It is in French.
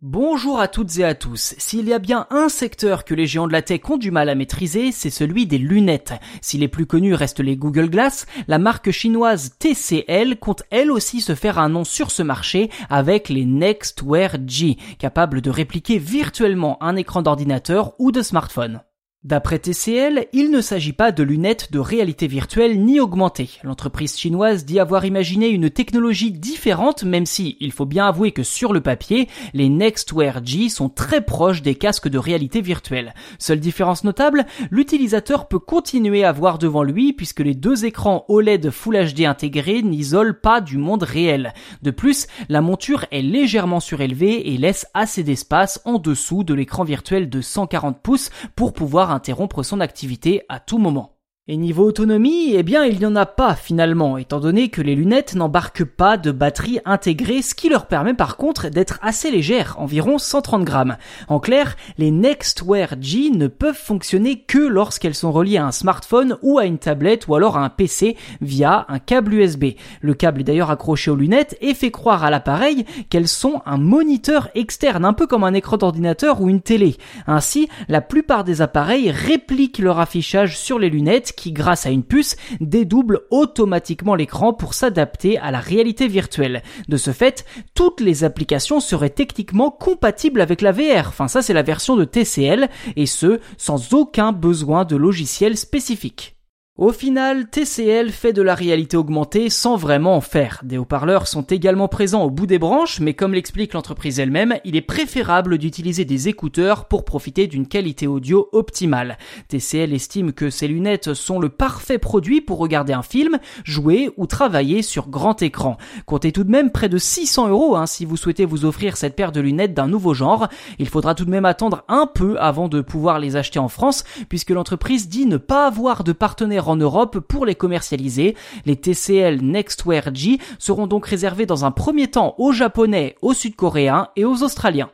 Bonjour à toutes et à tous. S'il y a bien un secteur que les géants de la tech ont du mal à maîtriser, c'est celui des lunettes. Si les plus connus restent les Google Glass, la marque chinoise TCL compte elle aussi se faire un nom sur ce marché avec les Nextwear G, capables de répliquer virtuellement un écran d'ordinateur ou de smartphone. D'après TCL, il ne s'agit pas de lunettes de réalité virtuelle ni augmentée. L'entreprise chinoise dit avoir imaginé une technologie différente même si, il faut bien avouer que sur le papier, les Nextwear G sont très proches des casques de réalité virtuelle. Seule différence notable, l'utilisateur peut continuer à voir devant lui puisque les deux écrans OLED Full HD intégrés n'isolent pas du monde réel. De plus, la monture est légèrement surélevée et laisse assez d'espace en dessous de l'écran virtuel de 140 pouces pour pouvoir interrompre son activité à tout moment. Et niveau autonomie, eh bien il n'y en a pas finalement, étant donné que les lunettes n'embarquent pas de batterie intégrée, ce qui leur permet par contre d'être assez légères, environ 130 grammes. En clair, les Nextwear G ne peuvent fonctionner que lorsqu'elles sont reliées à un smartphone ou à une tablette ou alors à un PC via un câble USB. Le câble est d'ailleurs accroché aux lunettes et fait croire à l'appareil qu'elles sont un moniteur externe, un peu comme un écran d'ordinateur ou une télé. Ainsi, la plupart des appareils répliquent leur affichage sur les lunettes qui, grâce à une puce, dédouble automatiquement l'écran pour s'adapter à la réalité virtuelle. De ce fait, toutes les applications seraient techniquement compatibles avec la VR. Enfin, ça, c'est la version de TCL, et ce, sans aucun besoin de logiciel spécifique. Au final, TCL fait de la réalité augmentée sans vraiment en faire. Des haut-parleurs sont également présents au bout des branches, mais comme l'explique l'entreprise elle-même, il est préférable d'utiliser des écouteurs pour profiter d'une qualité audio optimale. TCL estime que ces lunettes sont le parfait produit pour regarder un film, jouer ou travailler sur grand écran. Comptez tout de même près de 600 euros hein, si vous souhaitez vous offrir cette paire de lunettes d'un nouveau genre. Il faudra tout de même attendre un peu avant de pouvoir les acheter en France, puisque l'entreprise dit ne pas avoir de partenaire en Europe pour les commercialiser. Les TCL Nextwear G seront donc réservés dans un premier temps aux Japonais, aux Sud-Coréens et aux Australiens.